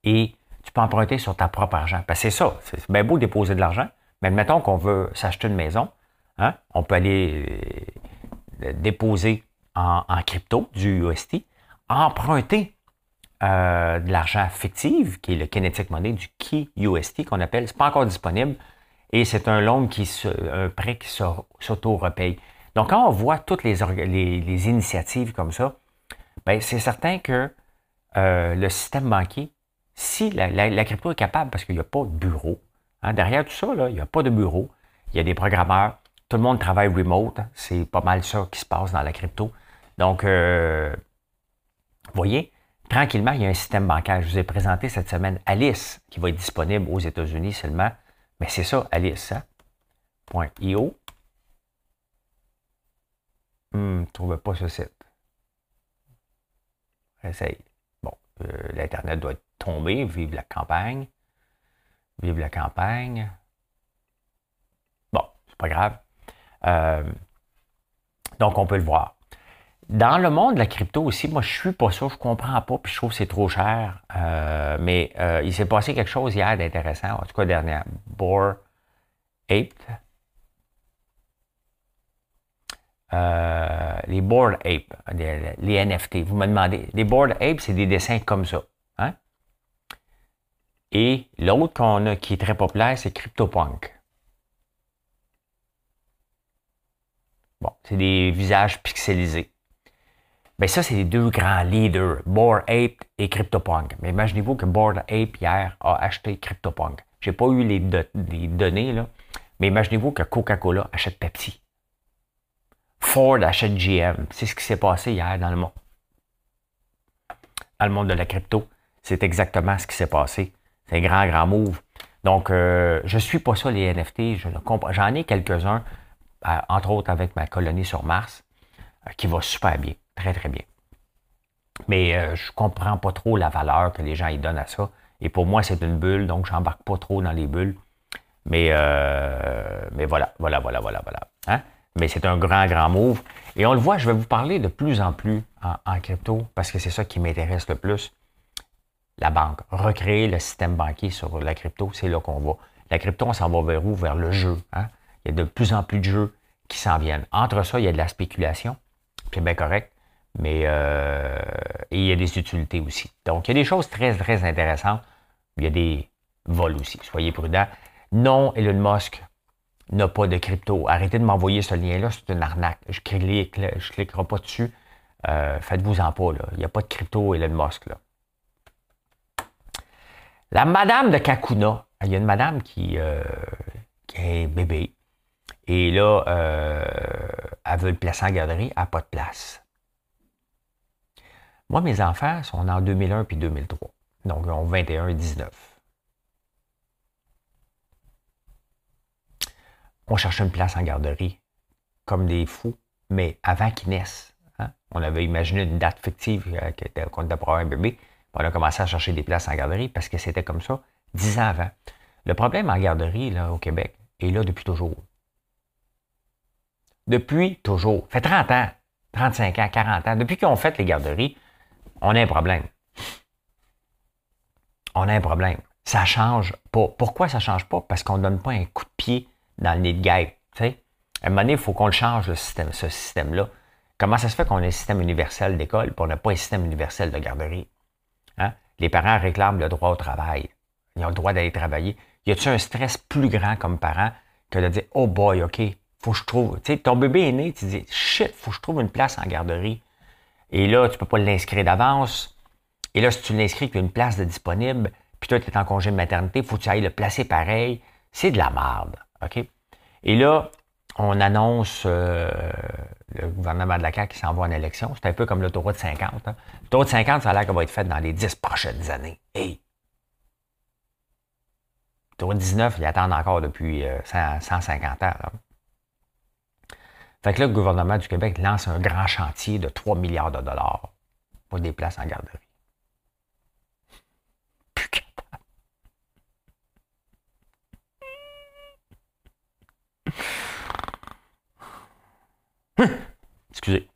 Et tu peux emprunter sur ta propre argent. Parce que c'est ça, c'est bien beau déposer de l'argent, mais admettons qu'on veut s'acheter une maison, hein? on peut aller euh, déposer en, crypto du UST, emprunter euh, de l'argent fictif, qui est le Kinetic Money, du Key UST qu'on appelle. C'est pas encore disponible. Et c'est un loan qui un prêt qui s'auto-repaye. Donc, quand on voit toutes les, les, initiatives comme ça, ben, c'est certain que euh, le système banquier, si la, crypto est capable, parce qu'il n'y a pas de bureau, hein, derrière tout ça, il n'y a pas de bureau, il y a des programmeurs, tout le monde travaille remote, c'est pas mal ça qui se passe dans la crypto. Donc, euh, vous voyez, tranquillement, il y a un système bancaire. Je vous ai présenté cette semaine Alice, qui va être disponible aux États-Unis seulement. Mais c'est ça, Alice. Hein? .io. Hmm, ne trouve pas ce site. Essaye. Bon, euh, l'Internet doit tombé. Vive la campagne. Vive la campagne. Bon, c'est pas grave. Euh, donc, on peut le voir. Dans le monde de la crypto aussi, moi, je suis pas ça, je comprends pas, puis je trouve que c'est trop cher. Euh, mais euh, il s'est passé quelque chose hier d'intéressant, en tout cas dernière. Board Ape. Les Board Ape, les, NFT. Vous me demandez, les Board Ape, c'est des dessins comme ça. Et l'autre qu'on a qui est très populaire, c'est CryptoPunk. Bon, c'est des visages pixelisés. Bien, ça, c'est les deux grands leaders, Bored Ape et CryptoPunk. Mais imaginez-vous que Bored Ape, hier, a acheté CryptoPunk. J'ai pas eu les, données, là, mais imaginez-vous que Coca-Cola achète Pepsi. Ford achète GM. C'est ce qui s'est passé hier dans le monde. Dans le monde de la crypto. C'est exactement ce qui s'est passé. C'est un grand, grand move. Donc, euh, je suis pas ça, les NFT. J'en ai quelques-uns, euh, entre autres avec ma colonie sur Mars, euh, qui va super bien. Très, très bien. Mais je comprends pas trop la valeur que les gens y donnent à ça. Et pour moi, c'est une bulle, donc je n'embarque pas trop dans les bulles. Mais, mais voilà, voilà, voilà, voilà, voilà. Hein? Mais c'est un grand, grand move. Et on le voit, je vais vous parler de plus en plus en, crypto parce que c'est ça qui m'intéresse le plus. La banque. Recréer le système banquier sur la crypto, c'est là qu'on va. La crypto, on s'en va vers où? Vers le jeu. Hein? Il y a de plus en plus de jeux qui s'en viennent. Entre ça, il y a de la spéculation. C'est bien correct. Mais euh, et il y a des utilités aussi. Donc, il y a des choses très, très intéressantes. Il y a des vols aussi. Soyez prudents. Non, Elon Musk n'a pas de crypto. Arrêtez de m'envoyer ce lien-là, c'est une arnaque. Je clique, je cliquerai pas dessus. Euh, faites-vous-en pas, là. Il n'y a pas de crypto Elon Musk, là. La madame de Kakuna, il y a une madame qui, euh, qui est bébé. Et là, euh, elle veut le placer en garderie, elle n'a pas de place. Moi, mes enfants sont en 2001 puis 2003. Donc, ils ont 21 et 19. on cherchait une place en garderie, comme des fous, mais avant qu'ils naissent. Hein. On avait imaginé une date fictive euh, qu'on était pour avoir un bébé. On a commencé à chercher des places en garderie parce que c'était comme ça dix ans avant. Le problème en garderie là, au Québec est là depuis toujours. Depuis toujours. Fait 30 ans, 35 ans, 40 ans. Depuis qu'on fait les garderies, on a un problème. On a un problème. Ça change pas. Pourquoi ça change pas? Parce qu'on ne donne pas un coup de pied dans le nid de guêpe. À un moment donné, il faut qu'on le change, ce système-là. Comment ça se fait qu'on ait un système universel d'école on n'a pas un système universel de garderie? Hein? Les parents réclament le droit au travail. Ils ont le droit d'aller travailler. Y a-t-il un stress plus grand comme parent que de dire Oh boy, OK, faut que je trouve. Tu ton bébé est né, tu dis Shit, faut que je trouve une place en garderie. Et là, tu ne peux pas l'inscrire d'avance. Et là, si tu l'inscris, qu'il y a une place disponible, puis toi, tu es en congé de maternité, faut que tu ailles le placer pareil. C'est de la merde. OK? Et là, on annonce euh, le gouvernement de la CAQ qui s'en va en élection. C'est un peu comme l'autoroute 50. Hein. L'autoroute 50, ça a l'air qu'elle va être faite dans les 10 prochaines années. Hey! L'autoroute 19, ils attendent encore depuis 150 euh, ans. Fait que là, le gouvernement du Québec lance un grand chantier de 3 milliards de dollars pour des places en garderie. Excusez.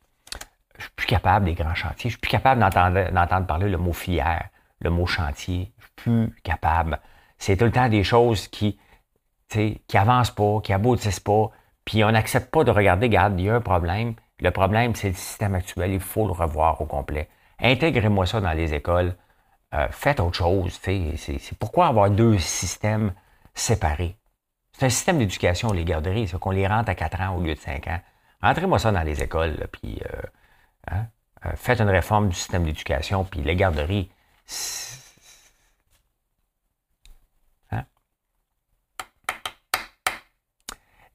Je suis plus capable des grands chantiers. Je suis plus capable d'entendre parler le mot filière, le mot chantier. Je suis plus capable. C'est tout le temps des choses qui, qui avancent pas, qui aboutissent pas. Puis on n'accepte pas de regarder, regarde, il y a un problème. Le problème, c'est le système actuel. Il faut le revoir au complet. Intégrez-moi ça dans les écoles. Euh, faites autre chose. C'est pourquoi avoir deux systèmes séparés? C'est un système d'éducation, les garderies, c'est qu'on les rentre à 4 ans au lieu de 5 ans. Rentrez-moi ça dans les écoles, puis euh, hein, euh, faites une réforme du système d'éducation, puis les garderies. Hein?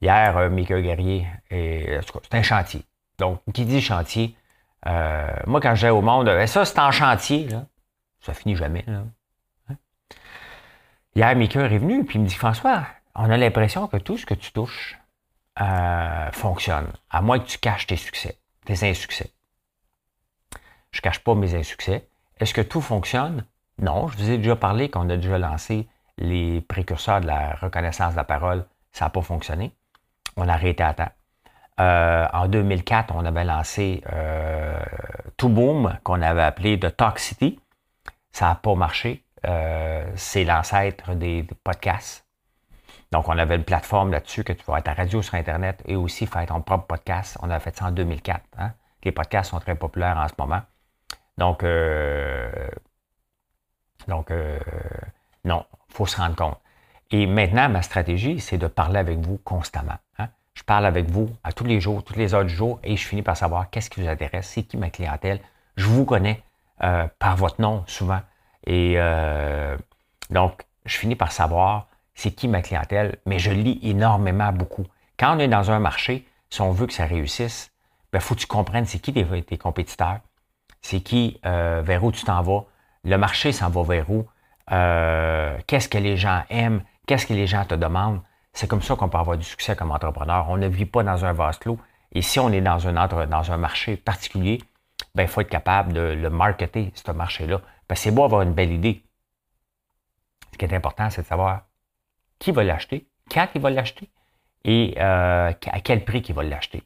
Hier, euh, Mika Guerrier, c'est un chantier. Donc, qui dit chantier, moi, quand j'ai au monde, ça, c'est en chantier, là. ça finit jamais. Là. Hein? Hier, Mika est venu, puis il me dit François, on a l'impression que tout ce que tu touches euh, fonctionne, à moins que tu caches tes succès, tes insuccès. Je ne cache pas mes insuccès. Est-ce que tout fonctionne? Non, je vous ai déjà parlé qu'on a déjà lancé les précurseurs de la reconnaissance de la parole. Ça n'a pas fonctionné. On a arrêté à temps. Euh, en 2004, on avait lancé euh, Boom, qu'on avait appelé The Talk City. Ça n'a pas marché. Euh, c'est l'ancêtre des podcasts. Donc, on avait une plateforme là-dessus que tu vas être à radio sur Internet et aussi faire ton propre podcast. On a fait ça en 2004. Hein. Les podcasts sont très populaires en ce moment. Donc, euh, euh, non, il faut se rendre compte. Et maintenant, ma stratégie, c'est de parler avec vous constamment. Hein. Je parle avec vous à tous les jours, toutes les heures du jour, et je finis par savoir qu'est-ce qui vous intéresse, c'est qui ma clientèle. Je vous connais euh, par votre nom souvent. Et donc, je finis par savoir c'est qui ma clientèle, mais je lis énormément beaucoup. Quand on est dans un marché, si on veut que ça réussisse, il ben, faut que tu comprennes c'est qui tes, compétiteurs, c'est qui, euh, vers où tu t'en vas, le marché s'en va vers où, euh, qu'est-ce que les gens aiment, qu'est-ce que les gens te demandent. C'est comme ça qu'on peut avoir du succès comme entrepreneur. On ne vit pas dans un vase clos. Et si on est dans un, dans un marché particulier, ben, il faut être capable de le marketer, ce marché-là. C'est beau avoir une belle idée. Ce qui est important, c'est de savoir qui va l'acheter, quand il va l'acheter et à quel prix qu'il va l'acheter.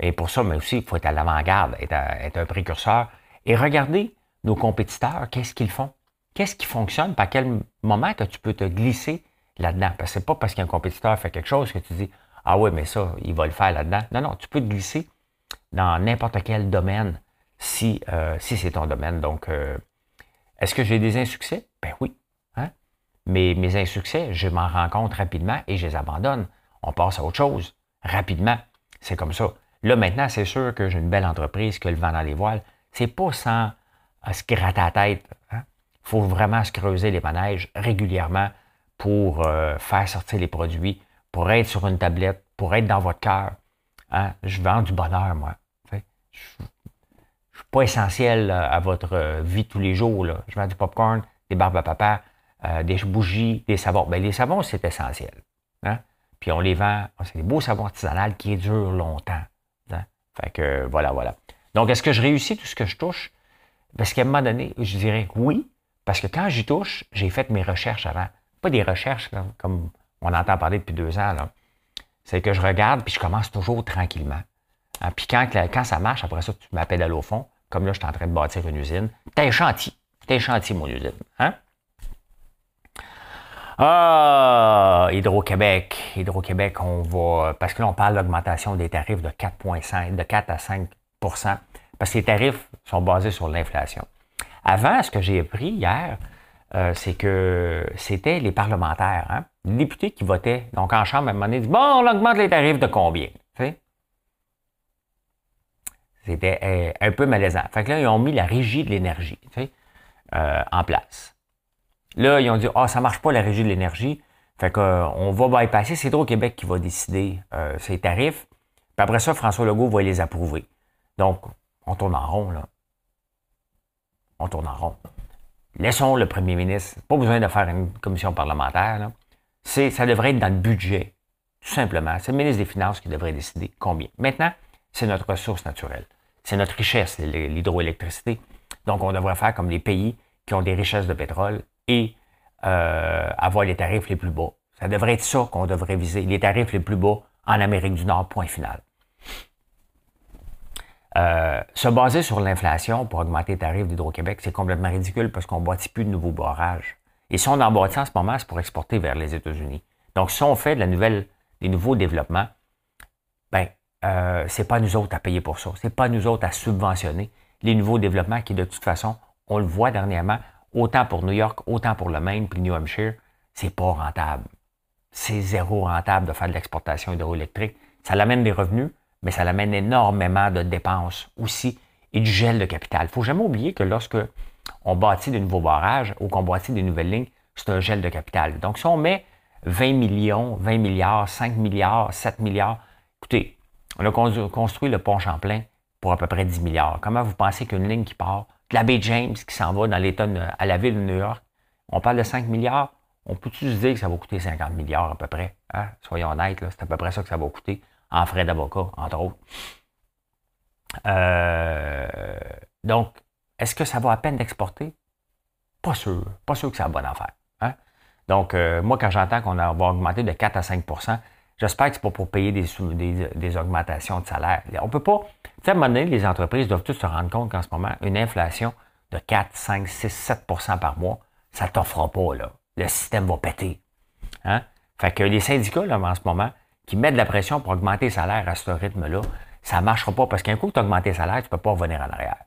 Et pour ça, mais aussi, il faut être à l'avant-garde, être, être, un précurseur et regarder nos compétiteurs, qu'est-ce qu'ils font? Qu'est-ce qui fonctionne? Par quel moment que tu peux te glisser là-dedans? Parce que c'est pas parce qu'un compétiteur fait quelque chose que tu dis Ah oui, mais ça, il va le faire là-dedans. Non, non, tu peux te glisser dans n'importe quel domaine si, euh, si c'est ton domaine. Donc, euh, est-ce que j'ai des insuccès? Ben oui. Mais mes insuccès, je m'en rends compte rapidement et je les abandonne. On passe à autre chose rapidement. C'est comme ça. Là, maintenant, c'est sûr que j'ai une belle entreprise que le vent dans les voiles. C'est pas sans se gratter la tête. Il hein? faut vraiment se creuser les manèges régulièrement pour euh, faire sortir les produits, pour être sur une tablette, pour être dans votre cœur. Hein? Je vends du bonheur, moi. Je ne suis pas essentiel euh, à votre euh, vie tous les jours. Je vends du popcorn, des barbes à papa, des bougies, des savons. Ben, les savons, c'est essentiel. Hein? Puis on les vend, c'est des beaux savons artisanaux qui durent longtemps. Fait que voilà, voilà. Donc, est-ce que je réussis tout ce que je touche? Parce qu'à un moment donné, je dirais oui, parce que quand j'y touche, j'ai fait mes recherches avant. Pas des recherches comme on entend parler depuis deux ans. C'est que je regarde, puis je commence toujours tranquillement. Hein, puis quand, quand ça marche, après ça, tu m'appelles à l'eau fond, comme là, je suis en train de bâtir une usine. T'es chantier. T'es chantier, mon usine. Hein? Ah, Hydro-Québec. Hydro-Québec, on va. Parce que là, on parle d'augmentation des tarifs de 4,5, de 4 à 5% parce que les tarifs sont basés sur l'inflation. Avant, ce que j'ai appris hier, euh, c'est que c'était les parlementaires, hein, les députés qui votaient. Donc, en Chambre, à un moment donné, disent Bon, on augmente les tarifs de combien C'était euh, un peu malaisant. Fait que là, ils ont mis la régie de l'énergie euh, en place. Là, ils ont dit Ah, oh, ça marche pas la régie de l'énergie. Fait qu'on va bypasser. C'est au Québec qui va décider ces tarifs. Puis après ça, François Legault va les approuver. Donc, on tourne en rond, là. On tourne en rond. Laissons le premier ministre, pas besoin de faire une commission parlementaire, ça devrait être dans le budget, tout simplement. C'est le ministre des Finances qui devrait décider combien. Maintenant, c'est notre ressource naturelle. C'est notre richesse, l'hydroélectricité. Donc, on devrait faire comme les pays qui ont des richesses de pétrole euh, avoir les tarifs les plus bas. Ça devrait être ça qu'on devrait viser, les tarifs les plus bas en Amérique du Nord, point final. Euh, se baser sur l'inflation pour augmenter les tarifs d'Hydro-Québec, c'est complètement ridicule parce qu'on ne bâtit plus de nouveaux barrages. Et si on en bâtit en ce moment, c'est pour exporter vers les États-Unis. Donc, si on fait de la nouvelle, des nouveaux développements, ben, euh, c'est pas nous autres à payer pour ça. C'est pas nous autres à subventionner les nouveaux développements qui, de toute façon, on le voit dernièrement, autant pour New York, autant pour le Maine puis New Hampshire, c'est pas rentable. C'est zéro rentable de faire de l'exportation hydroélectrique. Ça l'amène des revenus, mais ça amène énormément de dépenses aussi et du gel de capital. Il faut jamais oublier que lorsque on bâtit de nouveaux barrages ou qu'on bâtit des nouvelles lignes, c'est un gel de capital. Donc, si on met 20 millions, 20 milliards, 5 milliards, 7 milliards, écoutez, on a construit le pont Champlain pour à peu près 10 milliards. Comment vous pensez qu'une ligne qui part de la baie James, qui s'en va dans l'État à la ville de New York, on parle de 5 milliards, on peut-tu se dire que ça va coûter 50 milliards à peu près? Hein? Soyons honnêtes, c'est à peu près ça que ça va coûter en frais d'avocat, entre autres. Euh, donc, est-ce que ça vaut à peine d'exporter? Pas sûr. Pas sûr que c'est la bonne affaire. Hein? Donc, euh, moi, quand j'entends qu'on va augmenter de 4 à 5 j'espère que ce n'est pas pour payer des, augmentations de salaire. On peut pas. Tu sais, à un moment donné, les entreprises doivent tous se rendre compte qu'en ce moment, une inflation de 4, 5, 6, 7% par mois, ça ne t'offre pas. Là. Le système va péter. Hein? Fait que les syndicats, là, en ce moment, qui mettent de la pression pour augmenter les salaires à ce rythme-là, ça ne marchera pas parce qu'un coup que tu as augmenté les salaires, tu ne peux pas revenir en arrière.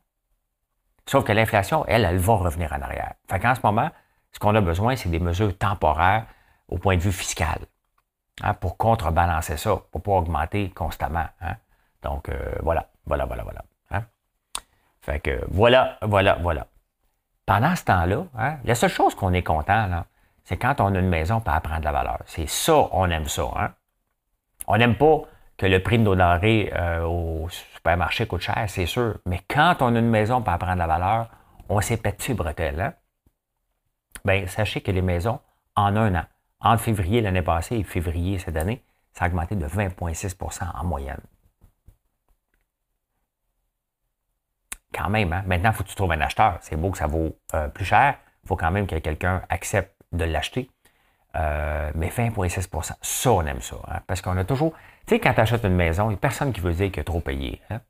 Sauf que l'inflation, elle, elle va revenir en arrière. Fait qu'en ce moment, ce qu'on a besoin, c'est des mesures temporaires au point de vue fiscal hein, pour contrebalancer ça, pour pas augmenter constamment. Hein. Donc, euh, voilà, voilà, voilà, voilà. Hein. Fait que voilà, voilà, voilà. Pendant ce temps-là, la seule chose qu'on est content, c'est quand on a une maison pour apprendre de la valeur. C'est ça, on aime ça. On n'aime pas que le prix de nos denrées euh, au supermarché coûte cher, c'est sûr. Mais quand on a une maison pour apprendre la valeur, on s'est pété bretelles. Hein? Bien, sachez que les maisons, en un an, entre février l'année passée et février cette année, ça a augmenté de 20,6% en moyenne. Quand même, hein? maintenant, il faut que tu trouves un acheteur. C'est beau que ça vaut euh, plus cher. Il faut quand même que quelqu'un accepte de l'acheter. Euh, mais 20,6% ça, on aime ça. Hein, parce qu'on a toujours. Tu sais, quand tu achètes une maison, il n'y a personne qui veut dire qu'il a trop payé. Hein.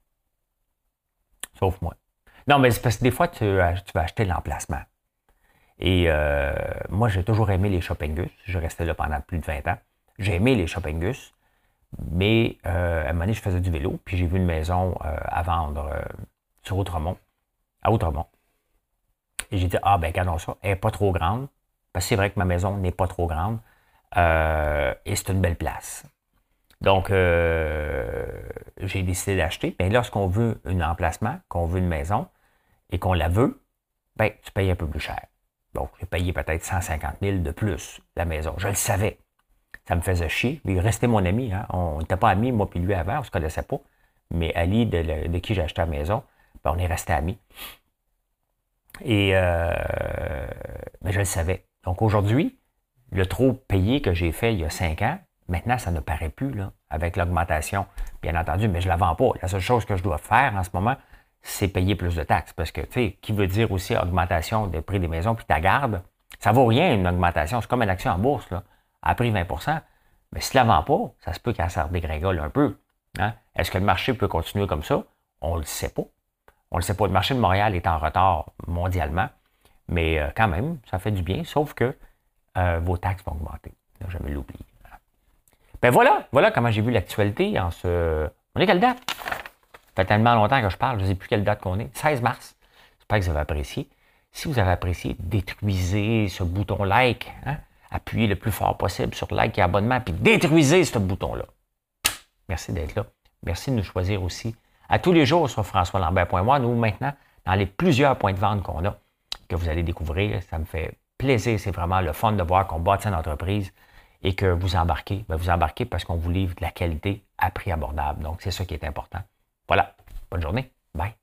Sauf moi. Non, mais c'est parce que des fois, tu, tu vas acheter l'emplacement. Et euh, moi, j'ai toujours aimé les shoppingus. Je restais là pendant plus de 20 ans. J'ai aimé les shoppingus. Mais euh, à un moment donné, je faisais du vélo, puis j'ai vu une maison à vendre sur Outremont, à Outremont. Et j'ai dit, ah ben regardons ça, elle n'est pas trop grande, parce que c'est vrai que ma maison n'est pas trop grande, euh, et c'est une belle place. Donc, euh, j'ai décidé d'acheter. Mais lorsqu'on veut un emplacement, qu'on veut une maison, et qu'on la veut, ben, tu payes un peu plus cher. Donc, j'ai payé peut-être 150 000 de plus la maison. Je le savais. Ça me faisait chier. Il restait mon ami. Hein. On n'était pas amis, moi puis lui avant, on ne se connaissait pas. Mais Ali, de, qui j'ai acheté la maison, ben, on est resté amis. Et euh, mais je le savais. Donc aujourd'hui, le trop payé que j'ai fait il y a cinq ans, maintenant, ça ne paraît plus là, avec l'augmentation, bien entendu, mais je ne la vends pas. La seule chose que je dois faire en ce moment, c'est payer plus de taxes. Parce que, tu sais, qui veut dire aussi augmentation des prix des maisons, puis ta garde, ça vaut rien une augmentation. C'est comme une action en bourse, là, à prix 20% Mais si tu ne la vends pas, ça se peut qu'elle ça dégringole un peu. Hein? Est-ce que le marché peut continuer comme ça? On ne le sait pas. On ne le sait pas, le marché de Montréal est en retard mondialement, mais euh, quand même, ça fait du bien, sauf que euh, vos taxes vont augmenter. Ne jamais l'oublier. Ben voilà, voilà comment j'ai vu l'actualité en ce. On est quelle date? Fait tellement longtemps que je parle, je ne sais plus quelle date qu'on est. 16 mars. J'espère que vous avez apprécié. Si vous avez apprécié, détruisez ce bouton like. Hein? Appuyez le plus fort possible sur like et abonnement, puis détruisez ce bouton-là. Merci d'être là. Merci de nous choisir aussi à tous les jours sur françoislambert.moi. Nous, maintenant, dans les plusieurs points de vente qu'on a, que vous allez découvrir, ça me fait plaisir. C'est vraiment le fun de voir qu'on bâtit une entreprise et que vous embarquez. Ben, vous embarquez parce qu'on vous livre de la qualité à prix abordable. Donc, c'est ça qui est important. Voilà. Bonne journée. Bye.